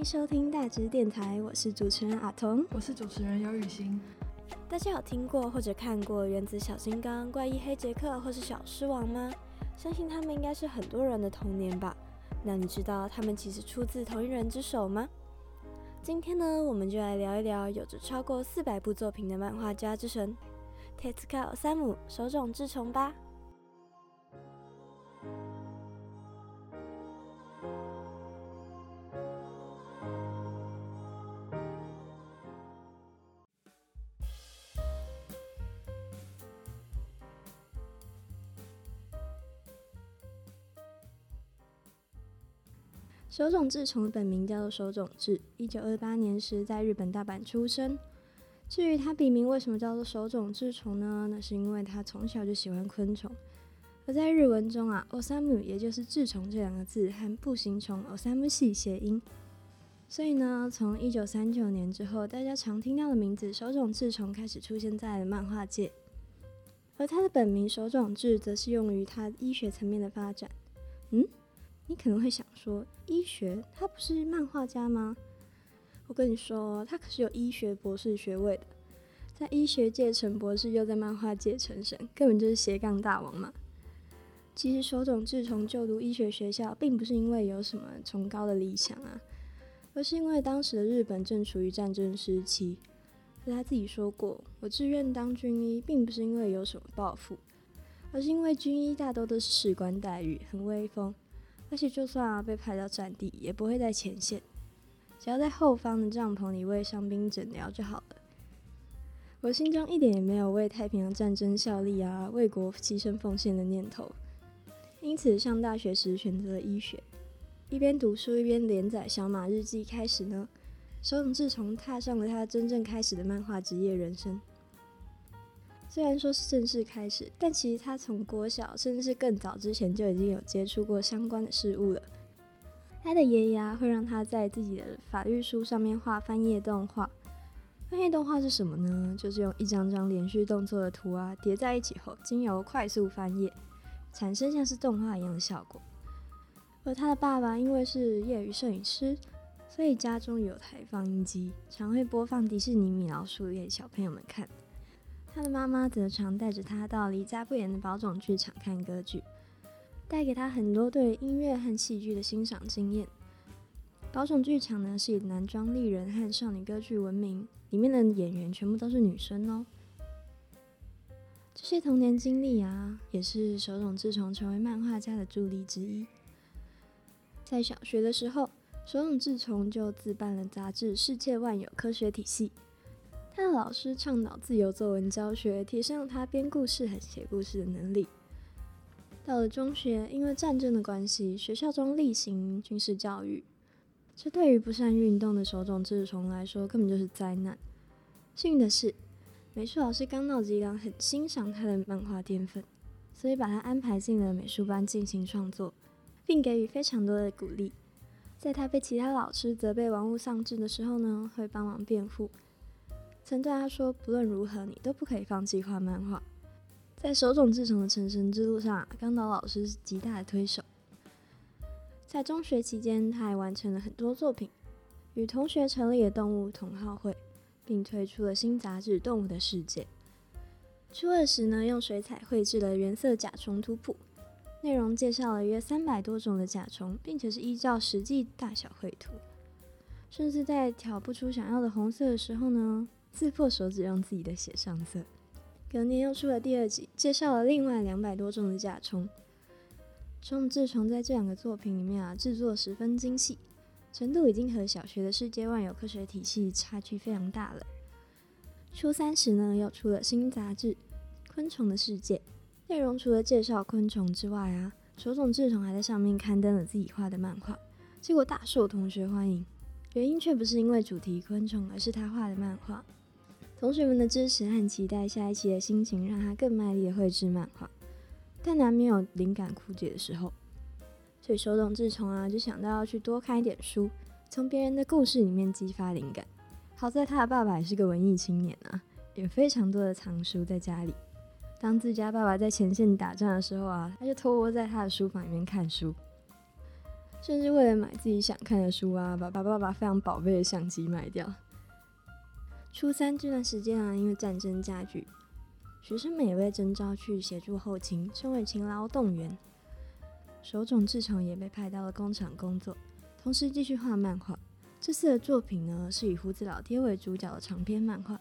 迎收听大直电台，我是主持人阿童，我是主持人姚雨欣。大家有听过或者看过《原子小金刚》、《怪异黑杰克》或是《小狮王》吗？相信他们应该是很多人的童年吧。那你知道他们其实出自同一人之手吗？今天呢，我们就来聊一聊有着超过四百部作品的漫画家之神铁塚治虫手冢治虫吧。手冢治虫的本名叫做手冢治，一九二八年时在日本大阪出生。至于他笔名为什么叫做手冢治虫呢？那是因为他从小就喜欢昆虫。而在日文中啊，osamu 也就是治虫这两个字和步行虫 osamushi 谐音，所以呢，从一九三九年之后，大家常听到的名字手冢治虫开始出现在了漫画界。而他的本名手冢治则是用于他医学层面的发展。嗯？你可能会想说，医学他不是漫画家吗？我跟你说，他可是有医学博士学位的，在医学界成博士，又在漫画界成神，根本就是斜杠大王嘛。其实手冢治虫就读医学学校，并不是因为有什么崇高的理想啊，而是因为当时的日本正处于战争时期。他自己说过，我志愿当军医，并不是因为有什么抱负，而是因为军医大多都是士官待遇，很威风。而且就算啊被派到战地，也不会在前线，只要在后方的帐篷里为伤兵诊疗就好了。我心中一点也没有为太平洋战争效力啊、为国牺牲奉献的念头，因此上大学时选择了医学，一边读书一边连载小马日记。开始呢，手冢治虫踏上了他真正开始的漫画职业人生。虽然说是正式开始，但其实他从国小甚至是更早之前就已经有接触过相关的事物了。他的爷爷会让他在自己的法律书上面画翻页动画。翻页动画是什么呢？就是用一张张连续动作的图啊叠在一起后，经由快速翻页，产生像是动画一样的效果。而他的爸爸因为是业余摄影师，所以家中有台放映机，常会播放迪士尼米老鼠给小朋友们看。他的妈妈则常带着他到离家不远的宝冢剧场看歌剧，带给他很多对音乐和戏剧的欣赏经验。宝冢剧场呢，是以男装丽人和少女歌剧闻名，里面的演员全部都是女生哦。这些童年经历啊，也是手冢治虫成为漫画家的助力之一。在小学的时候，手冢治虫就自办了杂志《世界万有科学体系》。他的老师倡导自由作文教学，提升了他编故事和写故事的能力。到了中学，因为战争的关系，学校中例行军事教育，这对于不善运动的手冢治虫来说根本就是灾难。幸运的是，美术老师冈道吉良很欣赏他的漫画天分，所以把他安排进了美术班进行创作，并给予非常多的鼓励。在他被其他老师责备玩物丧志的时候呢，会帮忙辩护。曾对他说：“不论如何，你都不可以放弃画漫画。”在手冢治虫的成神之路上，冈岛老师是极大的推手。在中学期间，他还完成了很多作品，与同学成立了动物同好会，并推出了新杂志《动物的世界》。初二时呢，用水彩绘制了原色甲虫图谱，内容介绍了约三百多种的甲虫，并且是依照实际大小绘图，甚至在挑不出想要的红色的时候呢，刺破手指，用自己的血上色。隔年又出了第二集，介绍了另外两百多种的甲虫。手冢治虫在这两个作品里面啊，制作十分精细，程度已经和小学的世界万有科学体系差距非常大了。初三时呢，又出了新杂志《昆虫的世界》，内容除了介绍昆虫之外啊，手冢治虫还在上面刊登了自己画的漫画，结果大受同学欢迎。原因却不是因为主题昆虫，而是他画的漫画。同学们的支持和期待下一期的心情，让他更卖力的绘制漫画，但难免有灵感枯竭的时候，所以手冢治虫啊就想到要去多看一点书，从别人的故事里面激发灵感。好在他的爸爸也是个文艺青年啊，有非常多的藏书在家里。当自家爸爸在前线打仗的时候啊，他就偷窝在他的书房里面看书。甚至为了买自己想看的书啊，把爸爸爸非常宝贝的相机卖掉。初三这段时间啊，因为战争加剧，学生们也被征召去协助后勤，称为勤劳动员。手冢治虫也被派到了工厂工作，同时继续画漫画。这次的作品呢，是以胡子老爹为主角的长篇漫画，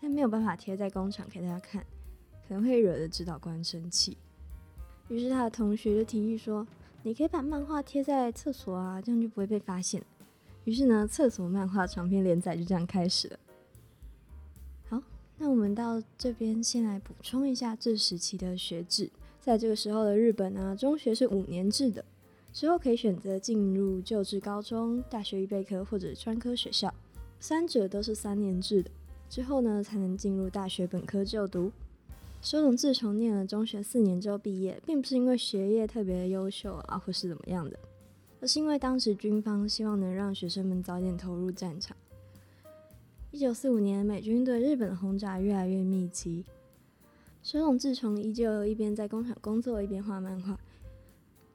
但没有办法贴在工厂给大家看，可能会惹得指导官生气。于是他的同学就提议说：“你可以把漫画贴在厕所啊，这样就不会被发现。”于是呢，厕所漫画长篇连载就这样开始了。那我们到这边先来补充一下这时期的学制。在这个时候的日本呢，中学是五年制的，之后可以选择进入旧制高中、大学预备科或者专科学校，三者都是三年制的，之后呢才能进入大学本科就读。手冢自从念了中学四年之后毕业，并不是因为学业特别优秀啊，或是怎么样的，而是因为当时军方希望能让学生们早点投入战场。一九四五年，美军对日本的轰炸越来越密集。手冢治虫依旧一边在工厂工作，一边画漫画。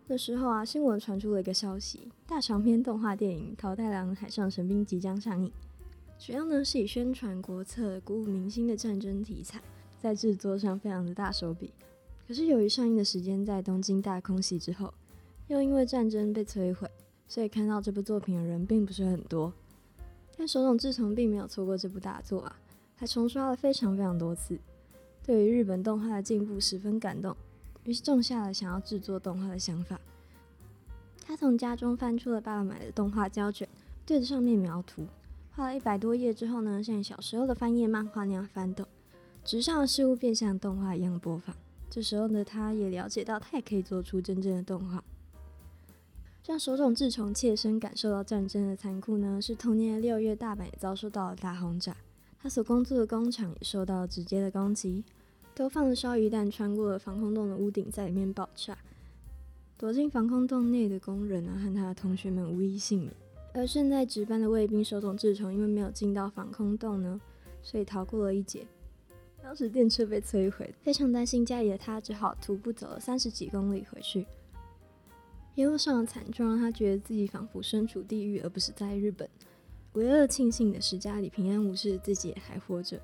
那时候啊，新闻传出了一个消息：大长篇动画电影《桃太郎海上神兵》即将上映。主要呢是以宣传国策、鼓舞民心的战争题材，在制作上非常的大手笔。可是由于上映的时间在东京大空袭之后，又因为战争被摧毁，所以看到这部作品的人并不是很多。但手冢治虫并没有错过这部大作啊，还重刷了非常非常多次。对于日本动画的进步十分感动，于是种下了想要制作动画的想法。他从家中翻出了爸爸买的动画胶卷，对着上面描图，画了一百多页之后呢，像小时候的翻页漫画那样翻动，纸上的事物便像动画一样播放。这时候呢，他也了解到他也可以做出真正的动画。让手冢治虫切身感受到战争的残酷呢，是同年的六月，大阪也遭受到了大轰炸。他所工作的工厂也受到了直接的攻击，投放的烧鱼弹穿过了防空洞的屋顶，在里面爆炸。躲进防空洞内的工人啊，和他的同学们无一幸免。而正在值班的卫兵手冢治虫，因为没有进到防空洞呢，所以逃过了一劫。当时电车被摧毁，非常担心家里的他，只好徒步走了三十几公里回去。一路上的惨状让他觉得自己仿佛身处地狱，而不是在日本。唯二庆幸的是，家里平安无事，自己也还活着。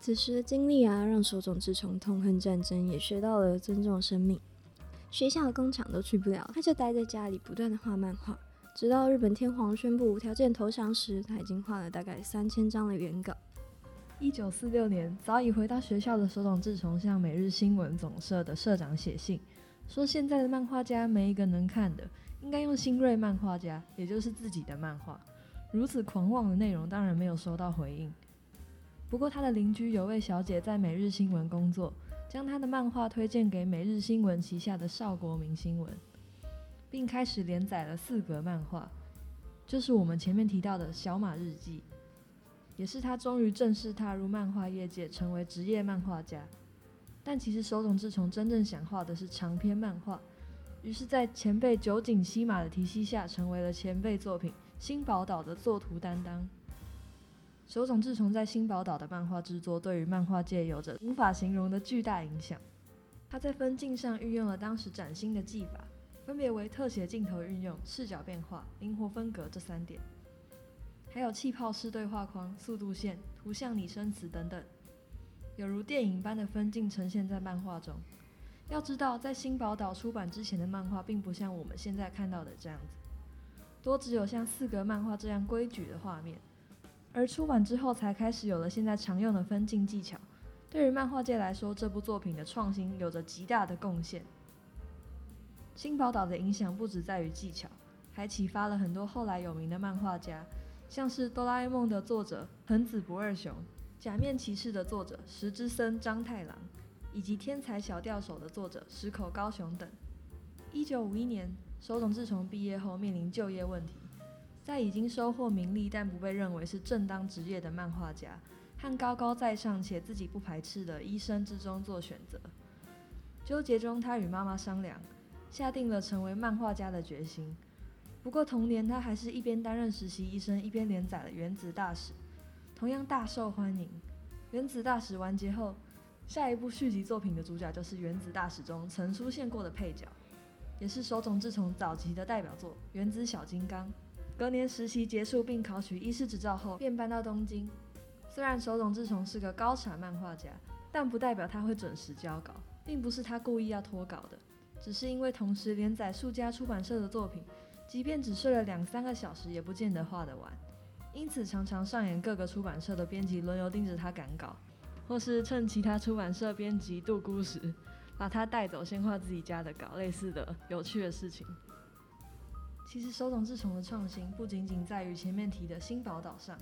此时的经历啊，让手冢治虫痛恨战争，也学到了尊重生命。学校的工厂都去不了，他就待在家里，不断的画漫画。直到日本天皇宣布无条件投降时，他已经画了大概三千张的原稿。一九四六年，早已回到学校的手冢治虫向每日新闻总社的社长写信，说现在的漫画家没一个能看的，应该用新锐漫画家，也就是自己的漫画。如此狂妄的内容，当然没有收到回应。不过，他的邻居有位小姐在每日新闻工作，将他的漫画推荐给每日新闻旗下的少国民新闻，并开始连载了四格漫画，就是我们前面提到的小马日记，也是他终于正式踏入漫画业界，成为职业漫画家。但其实手冢治虫真正想画的是长篇漫画，于是，在前辈酒井希马的提携下，成为了前辈作品。新宝岛的作图担当，手冢治虫在新宝岛的漫画制作，对于漫画界有着无法形容的巨大影响。他在分镜上运用了当时崭新的技法，分别为特写镜头运用、视角变化、灵活分格这三点，还有气泡式对话框、速度线、图像拟声词等等，有如电影般的分镜呈现在漫画中。要知道，在新宝岛出版之前的漫画，并不像我们现在看到的这样子。多只有像四格漫画这样规矩的画面，而出版之后才开始有了现在常用的分镜技巧。对于漫画界来说，这部作品的创新有着极大的贡献。新宝岛的影响不止在于技巧，还启发了很多后来有名的漫画家，像是哆啦 A 梦的作者恒子不二雄、假面骑士的作者石之森章太郎，以及天才小钓手的作者石口高雄等。一九五一年。手冢治虫毕业后面临就业问题，在已经收获名利但不被认为是正当职业的漫画家和高高在上且自己不排斥的医生之中做选择。纠结中，他与妈妈商量，下定了成为漫画家的决心。不过同年，他还是一边担任实习医生，一边连载了《原子大使》，同样大受欢迎。《原子大使》完结后，下一部续集作品的主角就是《原子大使》中曾出现过的配角。也是手冢治虫早期的代表作《原子小金刚》。隔年实习结束并考取医师执照后，便搬到东京。虽然手冢治虫是个高产漫画家，但不代表他会准时交稿，并不是他故意要拖稿的，只是因为同时连载数家出版社的作品，即便只睡了两三个小时，也不见得画得完。因此，常常上演各个出版社的编辑轮流盯着他赶稿，或是趁其他出版社编辑度孤时，把他带走，先画自己家的稿，类似的有趣的事情。其实，手冢治虫的创新不仅仅在于前面提的新宝岛上，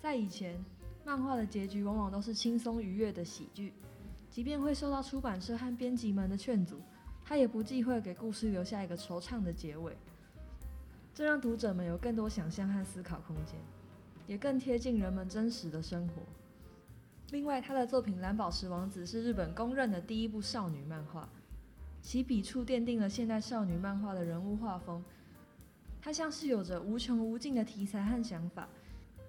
在以前，漫画的结局往往都是轻松愉悦的喜剧，即便会受到出版社和编辑们的劝阻，他也不忌讳给故事留下一个惆怅的结尾，这让读者们有更多想象和思考空间。也更贴近人们真实的生活。另外，他的作品《蓝宝石王子》是日本公认的第一部少女漫画，其笔触奠定了现代少女漫画的人物画风。它像是有着无穷无尽的题材和想法，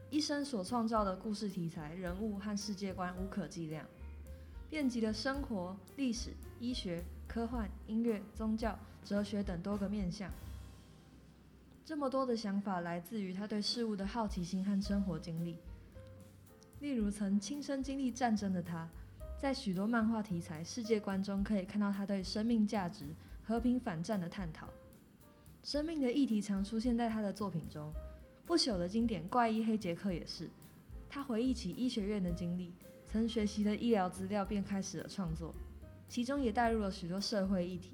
一生所创造的故事题材、人物和世界观无可计量，遍及了生活、历史、医学、科幻、音乐、宗教、哲学等多个面向。这么多的想法来自于他对事物的好奇心和生活经历。例如，曾亲身经历战争的他，在许多漫画题材、世界观中可以看到他对生命价值、和平反战的探讨。生命的议题常出现在他的作品中。不朽的经典《怪医黑杰克》也是。他回忆起医学院的经历，曾学习的医疗资料，便开始了创作，其中也带入了许多社会议题，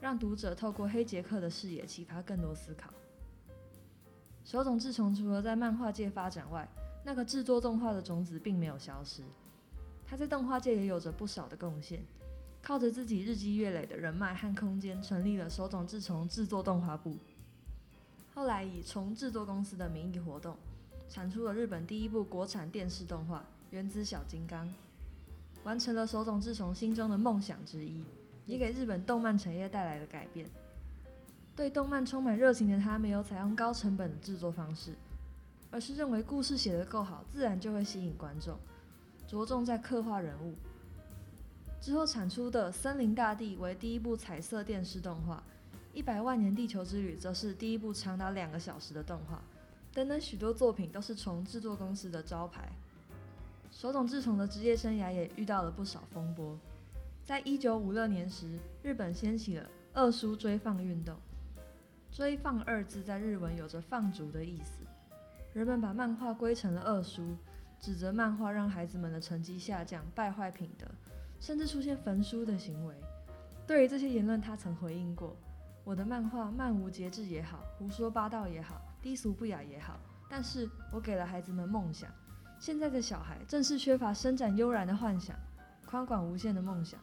让读者透过黑杰克的视野启发更多思考。手冢治虫除了在漫画界发展外，那个制作动画的种子并没有消失。他在动画界也有着不少的贡献，靠着自己日积月累的人脉和空间，成立了手冢治虫制作动画部。后来以虫制作公司的名义活动，产出了日本第一部国产电视动画《原子小金刚》，完成了手冢治虫心中的梦想之一，也给日本动漫产业带来了改变。对动漫充满热情的他，没有采用高成本的制作方式，而是认为故事写得够好，自然就会吸引观众，着重在刻画人物。之后产出的《森林大地》为第一部彩色电视动画，《一百万年地球之旅》则是第一部长达两个小时的动画，等等许多作品都是虫制作公司的招牌。手冢治虫的职业生涯也遇到了不少风波，在一九五六年时，日本掀起了二叔追放运动。追放二字在日文有着放逐的意思，人们把漫画归成了恶书，指责漫画让孩子们的成绩下降，败坏品德，甚至出现焚书的行为。对于这些言论，他曾回应过：“我的漫画漫无节制也好，胡说八道也好，低俗不雅也好，但是我给了孩子们梦想。现在的小孩正是缺乏伸展悠然的幻想，宽广无限的梦想。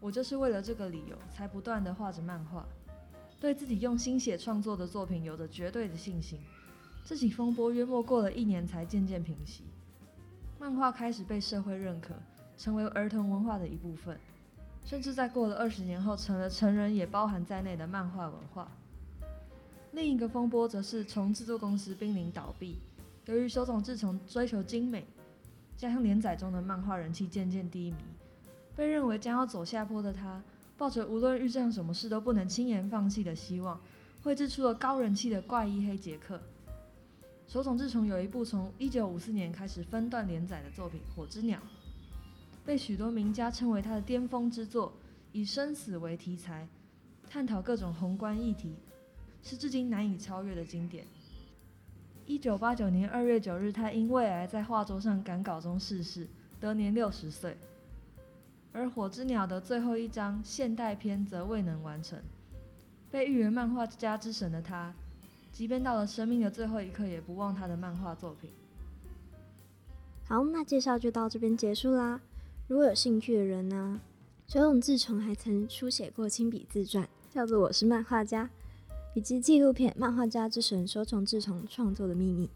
我就是为了这个理由，才不断地画着漫画。”对自己用心血创作的作品有着绝对的信心。这起风波约莫过了一年才渐渐平息，漫画开始被社会认可，成为儿童文化的一部分，甚至在过了二十年后，成了成人也包含在内的漫画文化。另一个风波则是从制作公司濒临倒闭，由于手冢治虫追求精美，加上连载中的漫画人气渐渐低迷，被认为将要走下坡的他。抱着无论遇上什么事都不能轻言放弃的希望，绘制出了高人气的怪异黑杰克。手冢治虫有一部从1954年开始分段连载的作品《火之鸟》，被许多名家称为他的巅峰之作，以生死为题材，探讨各种宏观议题，是至今难以超越的经典。1989年2月9日，他因胃癌在画桌上赶稿中逝世，得年60岁。而《火之鸟》的最后一章现代篇则未能完成。被誉为漫画家之神的他，即便到了生命的最后一刻，也不忘他的漫画作品。好，那介绍就到这边结束啦。如果有兴趣的人呢，手冢治虫还曾书写过亲笔自传，叫做《我是漫画家》，以及纪录片《漫画家之神手冢治虫创作的秘密》。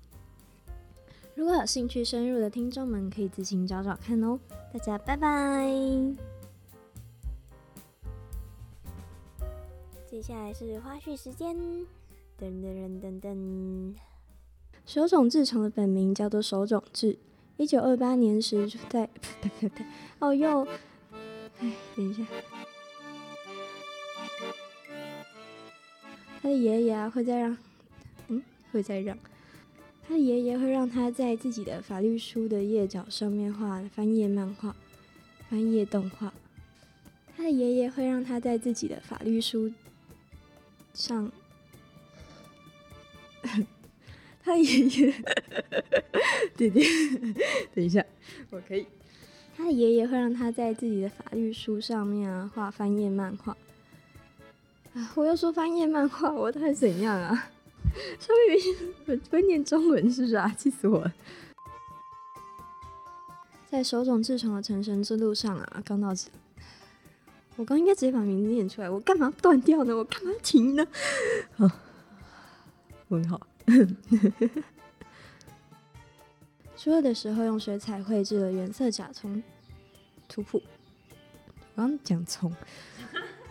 如果有兴趣深入的听众们，可以自行找找看哦。大家拜拜。接下来是花絮时间，噔噔噔噔噔。手冢治虫的本名叫做手冢治，一九二八年时在，不对不对，哦哟，哎，等一下。他的爷爷啊会再让，嗯，会再让他爷爷会让他在自己的法律书的页角上面画翻页漫画、翻页动画。他的爷爷会让他在自己的法律书上，他爷爷，弟弟，等一下，我可以。他的爷爷会让他在自己的法律书上面啊画翻页漫画。啊！我要说翻页漫画，我到底怎样啊？上面我会念中文是不是啊？气死我了！在手冢治虫的成神之路上啊，刚到这，我刚应该直接把名字念出来，我干嘛断掉呢？我干嘛停呢？好，问号。初二的时候，用水彩绘制了原色甲虫图谱。我刚讲虫。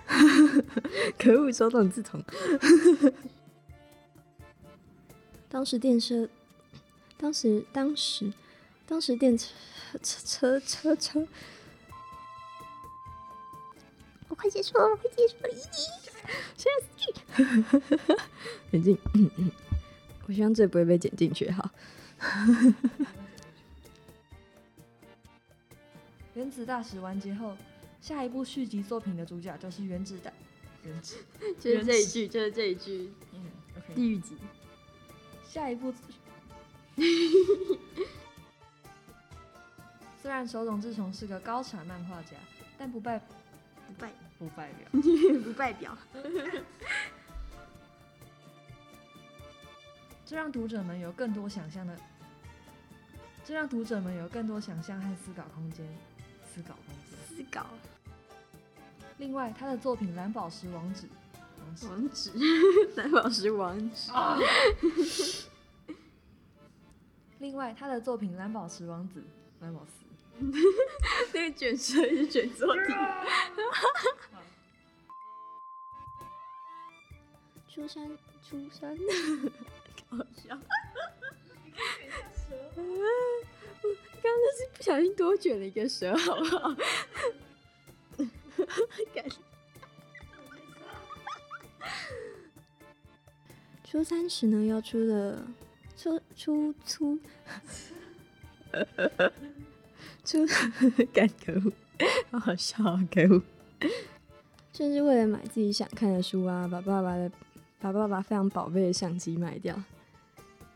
可恶，手冢治虫。当时电车，当时当时当时电车车车车车，我快结束了，我快结束了，咦，现在去，冷静，嗯嗯，我希望这不会被剪进去，哈。原子大使完结后。下一部续集作品的主角就是原子的，原子，就是这一句，就是这一句，嗯，OK。地狱级。下一步，虽然手冢治虫是个高产漫画家，但不败，不败，不败表，不败表。这让读者们有更多想象的，这让读者们有更多想象和思考空间，思考空间。思考。另外，他的作品《蓝宝石王子》，王子，蓝宝石王子。另外，他的作品《蓝宝石王子》，蓝宝石。那个卷舌也是卷作品。初三，初三，好笑。刚刚那是不小心多卷了一个舌，好不好？初三时呢，要出的出出出，出干可恶，好好笑啊！可恶，甚至为了买自己想看的书啊，把爸爸的把爸爸非常宝贝的相机卖掉。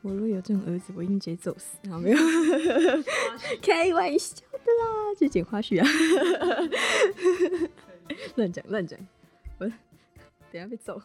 我如果有这种儿子，我一定直接揍死，好没有？开玩笑的啦，就剪花絮啊！乱讲乱讲，我等下被揍。